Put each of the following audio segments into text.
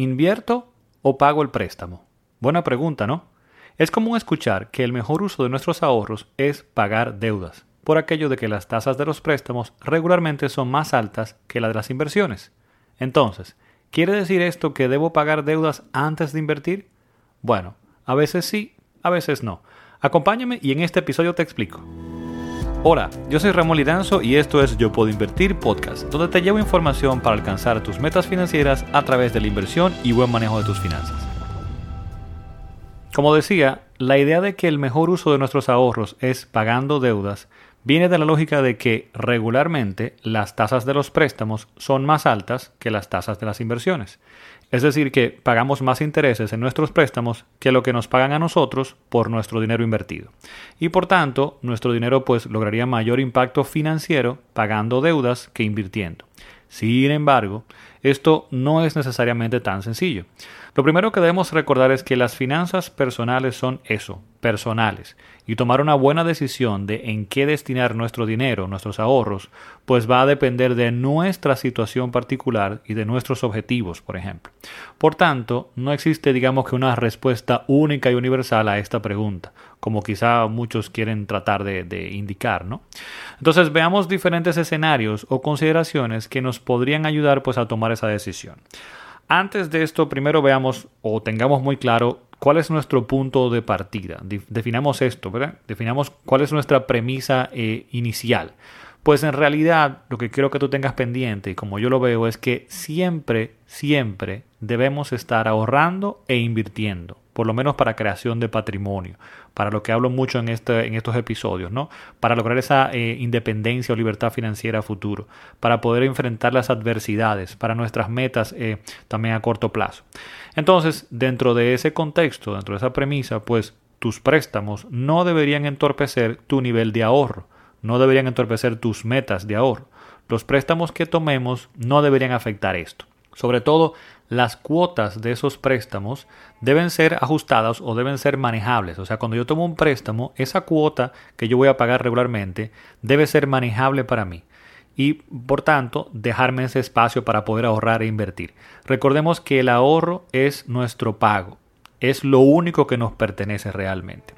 ¿Invierto o pago el préstamo? Buena pregunta, ¿no? Es común escuchar que el mejor uso de nuestros ahorros es pagar deudas, por aquello de que las tasas de los préstamos regularmente son más altas que las de las inversiones. Entonces, ¿quiere decir esto que debo pagar deudas antes de invertir? Bueno, a veces sí, a veces no. Acompáñame y en este episodio te explico. Hola, yo soy Ramón Lidanzo y esto es Yo Puedo Invertir Podcast, donde te llevo información para alcanzar tus metas financieras a través de la inversión y buen manejo de tus finanzas. Como decía, la idea de que el mejor uso de nuestros ahorros es pagando deudas viene de la lógica de que regularmente las tasas de los préstamos son más altas que las tasas de las inversiones. Es decir, que pagamos más intereses en nuestros préstamos que lo que nos pagan a nosotros por nuestro dinero invertido. Y por tanto, nuestro dinero pues lograría mayor impacto financiero pagando deudas que invirtiendo. Sin embargo, esto no es necesariamente tan sencillo. Lo primero que debemos recordar es que las finanzas personales son eso, personales, y tomar una buena decisión de en qué destinar nuestro dinero, nuestros ahorros, pues va a depender de nuestra situación particular y de nuestros objetivos, por ejemplo. Por tanto, no existe, digamos que una respuesta única y universal a esta pregunta, como quizá muchos quieren tratar de, de indicar, ¿no? Entonces, veamos diferentes escenarios o consideraciones que nos podrían ayudar pues a tomar esa decisión. Antes de esto, primero veamos o tengamos muy claro cuál es nuestro punto de partida. Definamos esto, ¿verdad? Definamos cuál es nuestra premisa eh, inicial. Pues en realidad lo que quiero que tú tengas pendiente, y como yo lo veo, es que siempre, siempre debemos estar ahorrando e invirtiendo por lo menos para creación de patrimonio, para lo que hablo mucho en, este, en estos episodios, ¿no? Para lograr esa eh, independencia o libertad financiera a futuro, para poder enfrentar las adversidades, para nuestras metas eh, también a corto plazo. Entonces, dentro de ese contexto, dentro de esa premisa, pues tus préstamos no deberían entorpecer tu nivel de ahorro, no deberían entorpecer tus metas de ahorro. Los préstamos que tomemos no deberían afectar esto. Sobre todo, las cuotas de esos préstamos deben ser ajustadas o deben ser manejables. O sea, cuando yo tomo un préstamo, esa cuota que yo voy a pagar regularmente debe ser manejable para mí y por tanto dejarme ese espacio para poder ahorrar e invertir. Recordemos que el ahorro es nuestro pago, es lo único que nos pertenece realmente.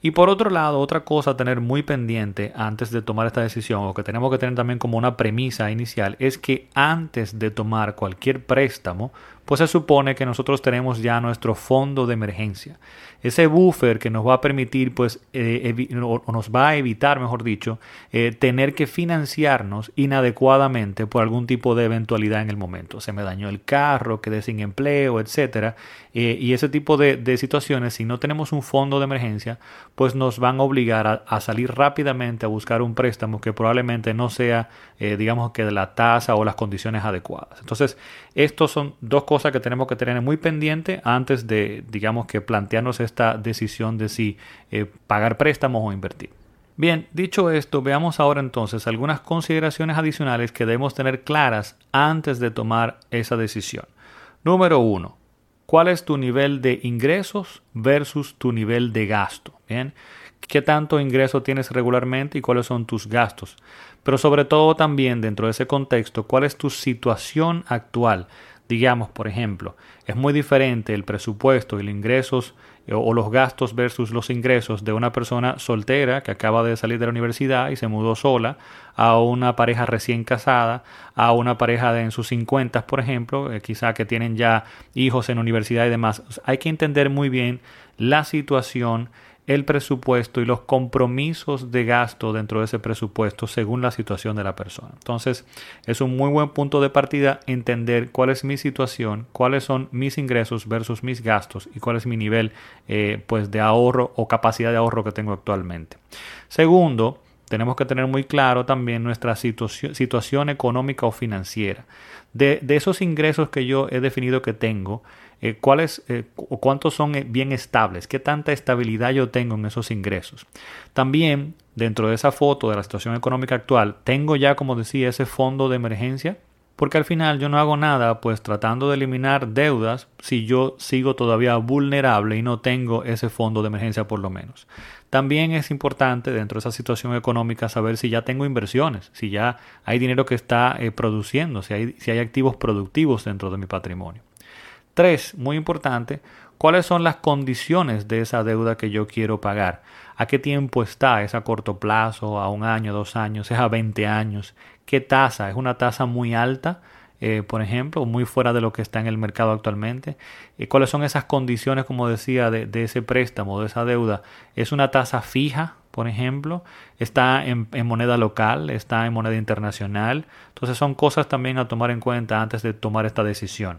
Y por otro lado, otra cosa a tener muy pendiente antes de tomar esta decisión, o que tenemos que tener también como una premisa inicial, es que antes de tomar cualquier préstamo, pues se supone que nosotros tenemos ya nuestro fondo de emergencia. Ese buffer que nos va a permitir, pues, eh, o nos va a evitar, mejor dicho, eh, tener que financiarnos inadecuadamente por algún tipo de eventualidad en el momento. Se me dañó el carro, quedé sin empleo, etcétera. Eh, y ese tipo de, situaciones, si no tenemos un fondo de emergencia, pues nos van a obligar a, salir rápidamente a buscar un préstamo que probablemente no sea, digamos que de la tasa o las condiciones adecuadas. Entonces, estos son dos cosas que tenemos que tener muy pendiente antes de, digamos, que plantearnos esta decisión de si eh, pagar préstamos o invertir. Bien, dicho esto, veamos ahora entonces algunas consideraciones adicionales que debemos tener claras antes de tomar esa decisión. Número uno, ¿cuál es tu nivel de ingresos versus tu nivel de gasto? Bien, ¿qué tanto ingreso tienes regularmente y cuáles son tus gastos? Pero sobre todo también dentro de ese contexto, ¿cuál es tu situación actual? Digamos, por ejemplo, es muy diferente el presupuesto y los ingresos eh, o los gastos versus los ingresos de una persona soltera que acaba de salir de la universidad y se mudó sola a una pareja recién casada, a una pareja de en sus 50, por ejemplo, eh, quizá que tienen ya hijos en universidad y demás. Hay que entender muy bien la situación el presupuesto y los compromisos de gasto dentro de ese presupuesto según la situación de la persona. Entonces, es un muy buen punto de partida entender cuál es mi situación, cuáles son mis ingresos versus mis gastos y cuál es mi nivel eh, pues de ahorro o capacidad de ahorro que tengo actualmente. Segundo, tenemos que tener muy claro también nuestra situación, económica o financiera. De, esos ingresos que yo he definido que tengo, eh, cuáles eh, o cuántos son eh, bien estables, qué tanta estabilidad yo tengo en esos ingresos. También, dentro de esa foto de la situación económica actual, tengo ya, como decía, ese fondo de emergencia porque al final yo no hago nada pues tratando de eliminar deudas si yo sigo todavía vulnerable y no tengo ese fondo de emergencia por lo menos. También es importante dentro de esa situación económica saber si ya tengo inversiones, si ya hay dinero que está produciendo, si hay, si hay activos productivos dentro de mi patrimonio. Tres, muy importante, cuáles son las condiciones de esa deuda que yo quiero pagar. ¿A qué tiempo está? ¿Es a corto plazo? ¿A un año, dos años? ¿Es a 20 años? ¿Qué tasa? ¿Es una tasa muy alta? Eh, por ejemplo, muy fuera de lo que está en el mercado actualmente. Eh, ¿Cuáles son esas condiciones, como decía, de, ese préstamo, de esa deuda? ¿Es una tasa fija, por ejemplo? ¿Está en, en, moneda local? ¿Está en moneda internacional? Entonces son cosas también a tomar en cuenta antes de tomar esta decisión.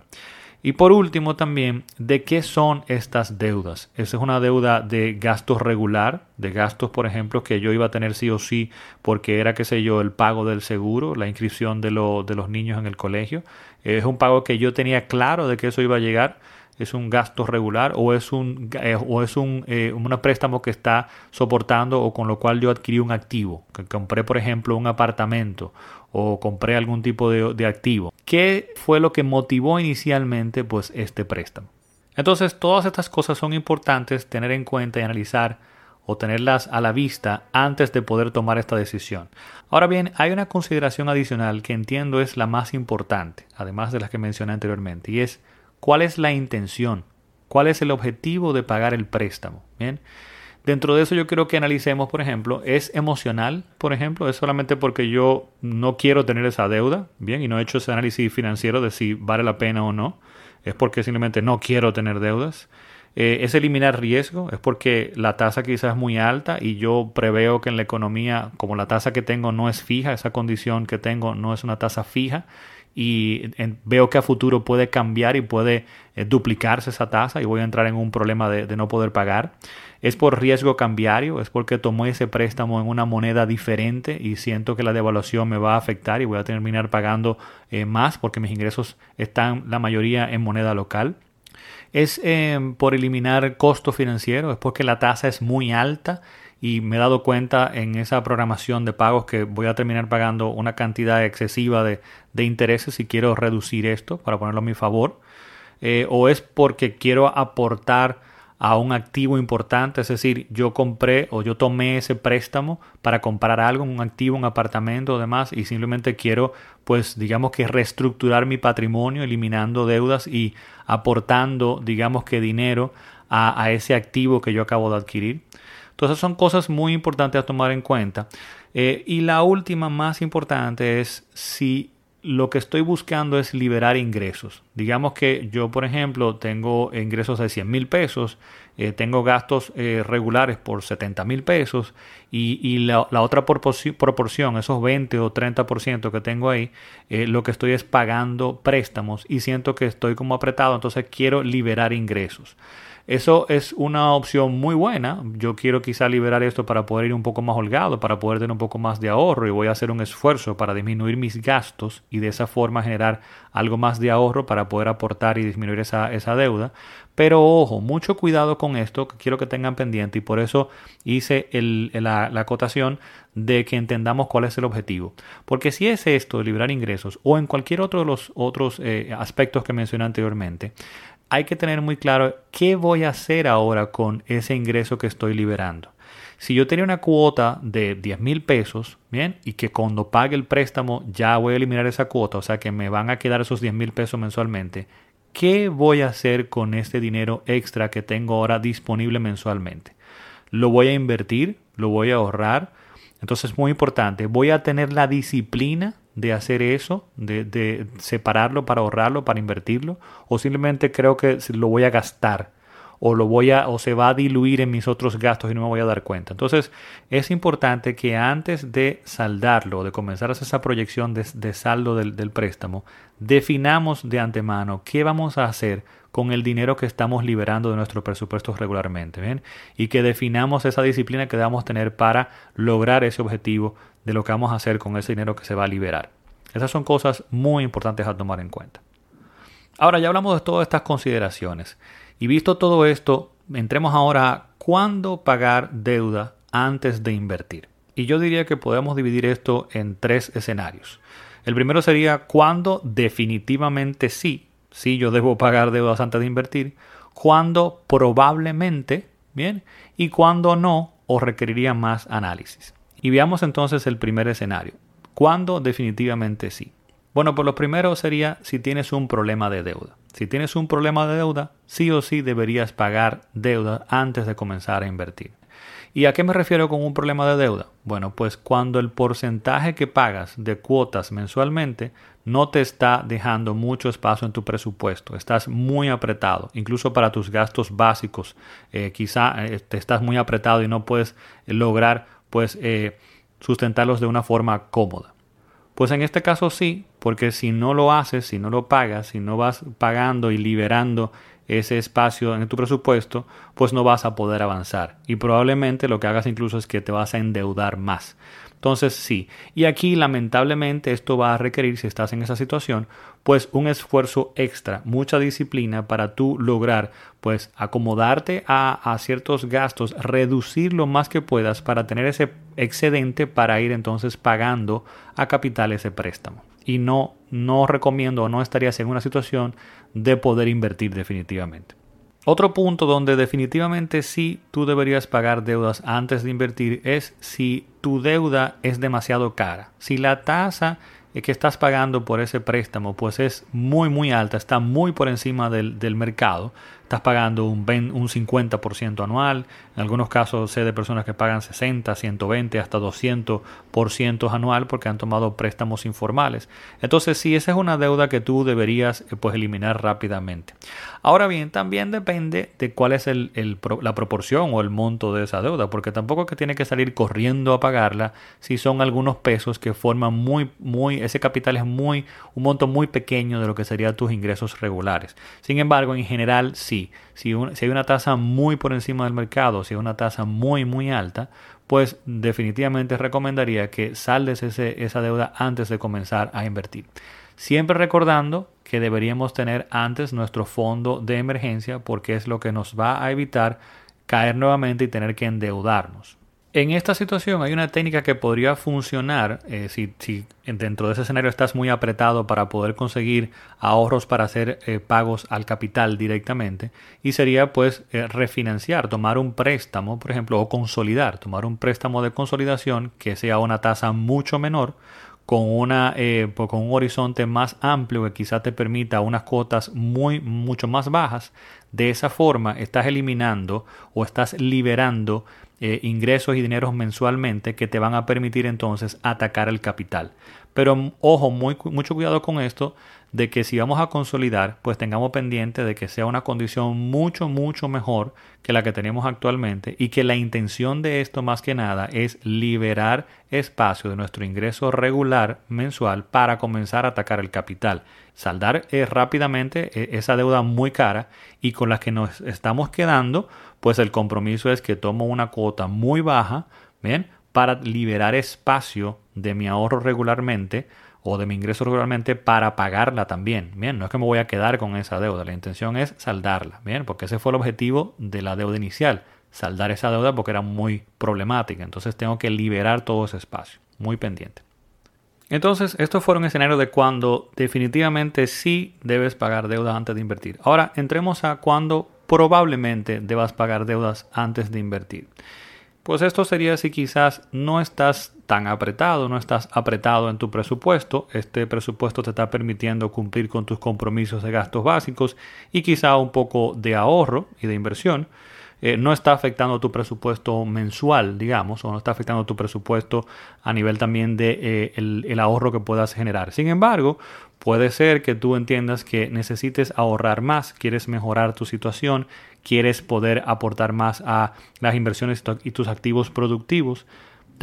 Y por último también, ¿de qué son estas deudas? Esa es una deuda de gastos regular, de gastos, por ejemplo, que yo iba a tener sí o sí porque era, qué sé yo, el pago del seguro, la inscripción de, de los niños en el colegio. Es un pago que yo tenía claro de que eso iba a llegar es un gasto regular o es un eh, o es un eh, préstamo que está soportando o con lo cual yo adquirí un activo. Que compré por ejemplo un apartamento o compré algún tipo de, de activo. Qué fue lo que motivó inicialmente pues este préstamo entonces todas estas cosas son importantes tener en cuenta y analizar o tenerlas a la vista antes de poder tomar esta decisión. Ahora bien, hay una consideración adicional que entiendo es la más importante, además de las que mencioné anteriormente, y es ¿Cuál es la intención? ¿Cuál es el objetivo de pagar el préstamo? Bien. Dentro de eso yo quiero que analicemos, por ejemplo, ¿es emocional, por ejemplo? ¿Es solamente porque yo no quiero tener esa deuda? Bien, y no he hecho ese análisis financiero de si vale la pena o no. Es porque simplemente no quiero tener deudas. Eh, ¿Es eliminar riesgo? ¿Es porque la tasa quizás es muy alta y yo preveo que en la economía, como la tasa que tengo no es fija, esa condición que tengo no es una tasa fija, y veo que a futuro puede cambiar y puede eh, duplicarse esa tasa y voy a entrar en un problema de, no poder pagar. Es por riesgo cambiario, es porque tomé ese préstamo en una moneda diferente y siento que la devaluación me va a afectar y voy a terminar pagando eh, más porque mis ingresos están la mayoría en moneda local. Es eh, por eliminar costo financiero, es porque la tasa es muy alta y me he dado cuenta en esa programación de pagos que voy a terminar pagando una cantidad excesiva de, intereses si quiero reducir esto para ponerlo a mi favor. Eh, o es porque quiero aportar a un activo importante, es decir, yo compré o yo tomé ese préstamo para comprar algo, un activo, un apartamento o demás, y simplemente quiero, pues, digamos que reestructurar mi patrimonio, eliminando deudas y aportando, digamos que dinero a, a ese activo que yo acabo de adquirir. Entonces son cosas muy importantes a tomar en cuenta. Eh, y la última más importante es si lo que estoy buscando es liberar ingresos. Digamos que yo, por ejemplo, tengo ingresos de 100 mil pesos, eh, tengo gastos eh, regulares por 70 mil pesos y, la, otra proporción, esos 20 o 30% que tengo ahí, lo que estoy es pagando préstamos y siento que estoy como apretado, entonces quiero liberar ingresos. Eso es una opción muy buena. Yo quiero quizá liberar esto para poder ir un poco más holgado, para poder tener un poco más de ahorro y voy a hacer un esfuerzo para disminuir mis gastos y de esa forma generar algo más de ahorro para poder aportar y disminuir esa, esa deuda. Pero ojo, mucho cuidado con esto que quiero que tengan pendiente y por eso hice la, acotación de que entendamos cuál es el objetivo. Porque si es esto, de liberar ingresos o en cualquier otro de los otros eh, aspectos que mencioné anteriormente, hay que tener muy claro qué voy a hacer ahora con ese ingreso que estoy liberando. Si yo tenía una cuota de 10 mil pesos, bien, y que cuando pague el préstamo ya voy a eliminar esa cuota, o sea que me van a quedar esos 10 mil pesos mensualmente, ¿qué voy a hacer con este dinero extra que tengo ahora disponible mensualmente? ¿Lo voy a invertir? ¿Lo voy a ahorrar? Entonces es muy importante, voy a tener la disciplina de hacer eso, de, separarlo para ahorrarlo, para invertirlo, o simplemente creo que lo voy a gastar o lo voy a o se va a diluir en mis otros gastos y no me voy a dar cuenta. Entonces, es importante que antes de saldarlo, de comenzar a hacer esa proyección de, saldo del, del préstamo, definamos de antemano qué vamos a hacer con el dinero que estamos liberando de nuestros presupuestos regularmente, ¿bien? Y que definamos esa disciplina que debamos tener para lograr ese objetivo de lo que vamos a hacer con ese dinero que se va a liberar. Esas son cosas muy importantes a tomar en cuenta. Ahora ya hablamos de todas estas consideraciones. Y visto todo esto, entremos ahora a cuándo pagar deuda antes de invertir. Y yo diría que podemos dividir esto en tres escenarios. El primero sería cuándo definitivamente sí, sí yo debo pagar deudas antes de invertir, cuándo probablemente, bien, y cuándo no o requeriría más análisis. Y veamos entonces el primer escenario. ¿Cuándo definitivamente sí? Bueno, pues lo primero sería si tienes un problema de deuda. Si tienes un problema de deuda, sí o sí deberías pagar deuda antes de comenzar a invertir. ¿Y a qué me refiero con un problema de deuda? Bueno, pues cuando el porcentaje que pagas de cuotas mensualmente no te está dejando mucho espacio en tu presupuesto, estás muy apretado, incluso para tus gastos básicos, eh, quizá eh, te estás muy apretado y no puedes lograr pues eh, sustentarlos de una forma cómoda. Pues en este caso sí, porque si no lo haces, si no lo pagas, si no vas pagando y liberando ese espacio en tu presupuesto, pues no vas a poder avanzar. Y probablemente lo que hagas incluso es que te vas a endeudar más. Entonces sí, y aquí lamentablemente esto va a requerir, si estás en esa situación, pues un esfuerzo extra, mucha disciplina para tú lograr pues acomodarte a, ciertos gastos, reducir lo más que puedas para tener ese excedente para ir entonces pagando a capital ese préstamo. Y no, no recomiendo o no estarías en una situación de poder invertir definitivamente. Otro punto donde definitivamente sí tú deberías pagar deudas antes de invertir es si tu deuda es demasiado cara. Si la tasa que estás pagando por ese préstamo pues es muy muy alta, está muy por encima del, del mercado, estás pagando un, un 50% anual, en algunos casos sé de personas que pagan 60, 120, hasta 200% anual porque han tomado préstamos informales. Entonces, sí, esa es una deuda que tú deberías eh, pues, eliminar rápidamente. Ahora bien, también depende de cuál es el, la proporción o el monto de esa deuda, porque tampoco es que tiene que salir corriendo a pagarla si son algunos pesos que forman muy, muy, ese capital es muy, un monto muy pequeño de lo que serían tus ingresos regulares. Sin embargo, en general, sí si, hay una tasa muy por encima del mercado, si hay una tasa muy, muy alta, pues definitivamente recomendaría que saldes ese, esa deuda antes de comenzar a invertir. Siempre recordando que deberíamos tener antes nuestro fondo de emergencia porque es lo que nos va a evitar caer nuevamente y tener que endeudarnos. En esta situación hay una técnica que podría funcionar eh, si, dentro de ese escenario estás muy apretado para poder conseguir ahorros para hacer eh, pagos al capital directamente y sería pues eh, refinanciar, tomar un préstamo, por ejemplo, o consolidar, tomar un préstamo de consolidación que sea una tasa mucho menor con, una, pues, con un horizonte más amplio que quizá te permita unas cuotas muy mucho más bajas. De esa forma estás eliminando o estás liberando eh, ingresos y dineros mensualmente que te van a permitir entonces atacar el capital. Pero ojo, muy, mucho cuidado con esto de que si vamos a consolidar, pues tengamos pendiente de que sea una condición mucho, mucho mejor que la que tenemos actualmente y que la intención de esto más que nada es liberar espacio de nuestro ingreso regular mensual para comenzar a atacar el capital. Saldar eh, rápidamente eh, esa deuda muy cara y con la que nos estamos quedando, pues el compromiso es que tomo una cuota muy baja, ¿bien? Para liberar espacio de mi ahorro regularmente o de mi ingreso regularmente para pagarla también. Bien, no es que me voy a quedar con esa deuda, la intención es saldarla, bien, porque ese fue el objetivo de la deuda inicial, saldar esa deuda porque era muy problemática, entonces tengo que liberar todo ese espacio, muy pendiente. Entonces, esto fue un escenario de cuando definitivamente sí debes pagar deudas antes de invertir. Ahora, entremos a cuando probablemente debas pagar deudas antes de invertir. Pues esto sería si quizás no estás tan apretado, no estás apretado en tu presupuesto, este presupuesto te está permitiendo cumplir con tus compromisos de gastos básicos y quizá un poco de ahorro y de inversión, eh, no está afectando tu presupuesto mensual, digamos, o no está afectando tu presupuesto a nivel también de eh, el, ahorro que puedas generar. Sin embargo, puede ser que tú entiendas que necesites ahorrar más, quieres mejorar tu situación, quieres poder aportar más a las inversiones y tus activos productivos.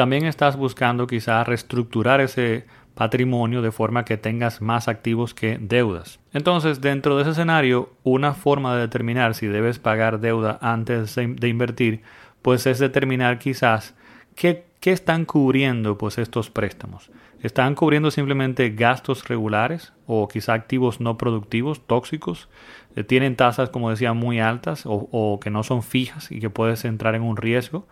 También estás buscando quizás reestructurar ese patrimonio de forma que tengas más activos que deudas. Entonces, dentro de ese escenario, una forma de determinar si debes pagar deuda antes de invertir, pues es determinar quizás qué, están cubriendo pues estos préstamos. ¿Están cubriendo simplemente gastos regulares o quizá activos no productivos, tóxicos? ¿Tienen tasas, como decía, muy altas o, o que no son fijas y que puedes entrar en un riesgo?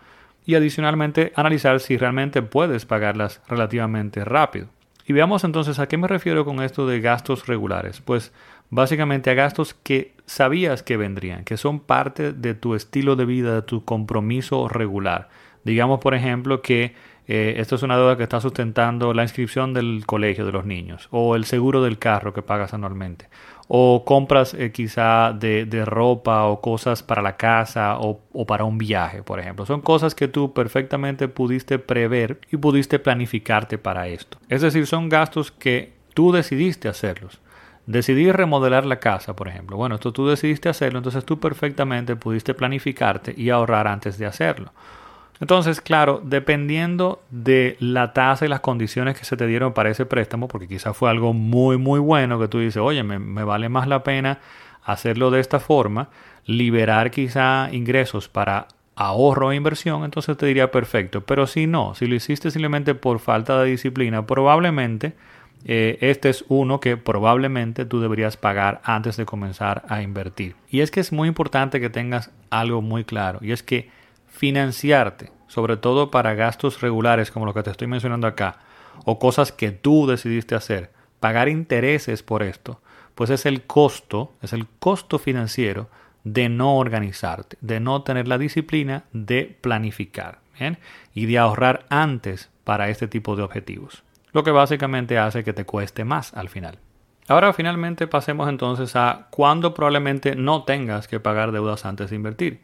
Y adicionalmente analizar si realmente puedes pagarlas relativamente rápido. Y veamos entonces a qué me refiero con esto de gastos regulares. Pues básicamente a gastos que sabías que vendrían, que son parte de tu estilo de vida, de tu compromiso regular. Digamos, por ejemplo, que eh, esto es una deuda que está sustentando la inscripción del colegio de los niños o el seguro del carro que pagas anualmente o compras eh, quizá de, ropa o cosas para la casa o, o, para un viaje, por ejemplo. Son cosas que tú perfectamente pudiste prever y pudiste planificarte para esto. Es decir, son gastos que tú decidiste hacerlos. Decidí remodelar la casa, por ejemplo. Bueno, esto tú decidiste hacerlo, entonces tú perfectamente pudiste planificarte y ahorrar antes de hacerlo. Entonces, claro, dependiendo de la tasa y las condiciones que se te dieron para ese préstamo, porque quizás fue algo muy, muy bueno que tú dices, oye, me, vale más la pena hacerlo de esta forma, liberar quizá ingresos para ahorro e inversión, entonces te diría perfecto. Pero si no, si lo hiciste simplemente por falta de disciplina, probablemente eh, este es uno que probablemente tú deberías pagar antes de comenzar a invertir. Y es que es muy importante que tengas algo muy claro, y es que financiarte, sobre todo para gastos regulares como lo que te estoy mencionando acá, o cosas que tú decidiste hacer, pagar intereses por esto, pues es el costo, es el costo financiero de no organizarte, de no tener la disciplina de planificar y de ahorrar antes para este tipo de objetivos, lo que básicamente hace que te cueste más al final. Ahora finalmente pasemos entonces a cuándo probablemente no tengas que pagar deudas antes de invertir.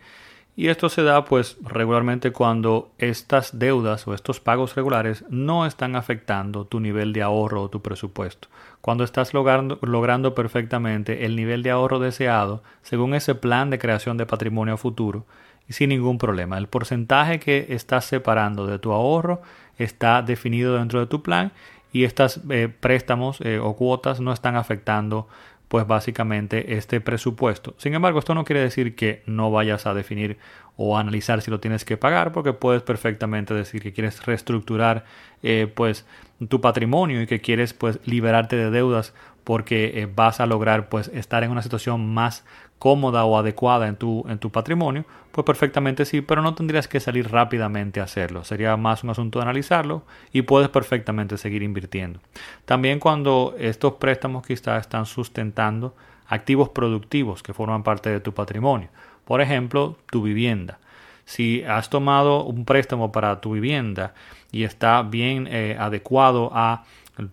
Y esto se da pues regularmente cuando estas deudas o estos pagos regulares no están afectando tu nivel de ahorro o tu presupuesto. Cuando estás logrando, perfectamente el nivel de ahorro deseado según ese plan de creación de patrimonio futuro y sin ningún problema. El porcentaje que estás separando de tu ahorro está definido dentro de tu plan y estos eh, préstamos eh, o cuotas no están afectando pues básicamente este presupuesto. Sin embargo, esto no quiere decir que no vayas a definir o analizar si lo tienes que pagar, porque puedes perfectamente decir que quieres reestructurar eh, pues tu patrimonio y que quieres pues liberarte de deudas porque eh, vas a lograr pues estar en una situación más cómoda o adecuada en tu, en tu patrimonio, pues perfectamente sí, pero no tendrías que salir rápidamente a hacerlo. Sería más un asunto de analizarlo y puedes perfectamente seguir invirtiendo. También cuando estos préstamos quizás están sustentando activos productivos que forman parte de tu patrimonio. Por ejemplo, tu vivienda. Si has tomado un préstamo para tu vivienda y está bien eh, adecuado a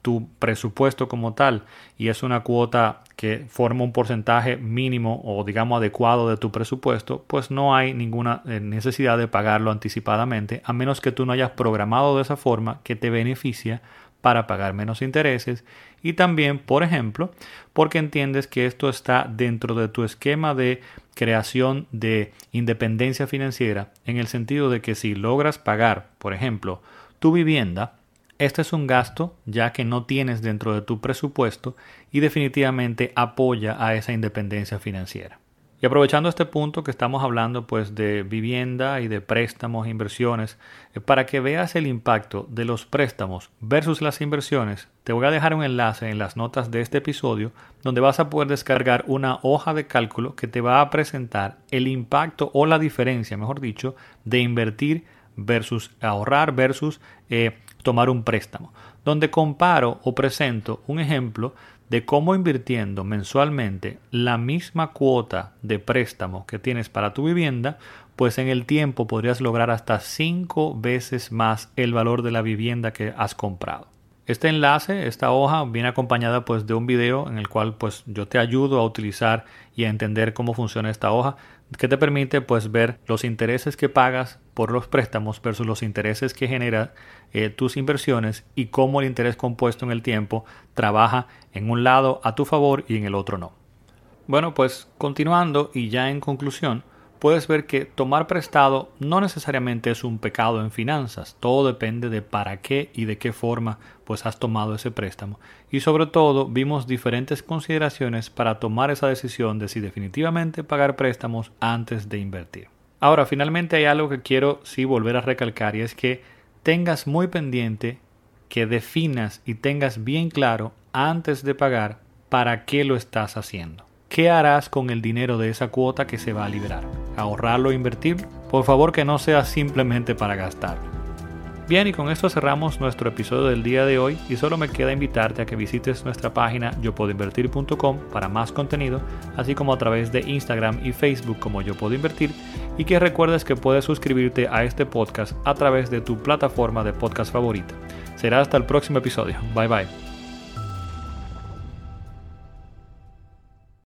tu presupuesto como tal y es una cuota que forma un porcentaje mínimo o digamos adecuado de tu presupuesto, pues no hay ninguna eh, necesidad de pagarlo anticipadamente a menos que tú no hayas programado de esa forma que te beneficia para pagar menos intereses. Y también, por ejemplo, porque entiendes que esto está dentro de tu esquema de creación de independencia financiera en el sentido de que si logras pagar, por ejemplo, tu vivienda, este es un gasto ya que no tienes dentro de tu presupuesto y definitivamente apoya a esa independencia financiera. Y aprovechando este punto que estamos hablando pues de vivienda y de préstamos e inversiones, eh, para que veas el impacto de los préstamos versus las inversiones, te voy a dejar un enlace en las notas de este episodio donde vas a poder descargar una hoja de cálculo que te va a presentar el impacto o la diferencia, mejor dicho, de invertir versus ahorrar versus eh, tomar un préstamo, donde comparo o presento un ejemplo de cómo invirtiendo mensualmente la misma cuota de préstamo que tienes para tu vivienda, pues en el tiempo podrías lograr hasta cinco veces más el valor de la vivienda que has comprado. Este enlace, esta hoja, viene acompañada pues de un video en el cual pues yo te ayudo a utilizar y a entender cómo funciona esta hoja que te permite pues ver los intereses que pagas por los préstamos versus los intereses que genera eh, tus inversiones y cómo el interés compuesto en el tiempo trabaja en un lado a tu favor y en el otro no. Bueno, pues continuando y ya en conclusión, puedes ver que tomar prestado no necesariamente es un pecado en finanzas, todo depende de para qué y de qué forma pues has tomado ese préstamo. Y sobre todo vimos diferentes consideraciones para tomar esa decisión de si definitivamente pagar préstamos antes de invertir. Ahora, finalmente hay algo que quiero sí volver a recalcar y es que tengas muy pendiente que definas y tengas bien claro antes de pagar para qué lo estás haciendo. ¿Qué harás con el dinero de esa cuota que se va a liberar? ¿Ahorrarlo o invertirlo? Por favor que no sea simplemente para gastarlo. Bien, y con esto cerramos nuestro episodio del día de hoy y solo me queda invitarte a que visites nuestra página yopuedoinvertir.com para más contenido, así como a través de Instagram y Facebook como Yo Puedo Invertir y que recuerdes que puedes suscribirte a este podcast a través de tu plataforma de podcast favorita. Será hasta el próximo episodio. Bye bye.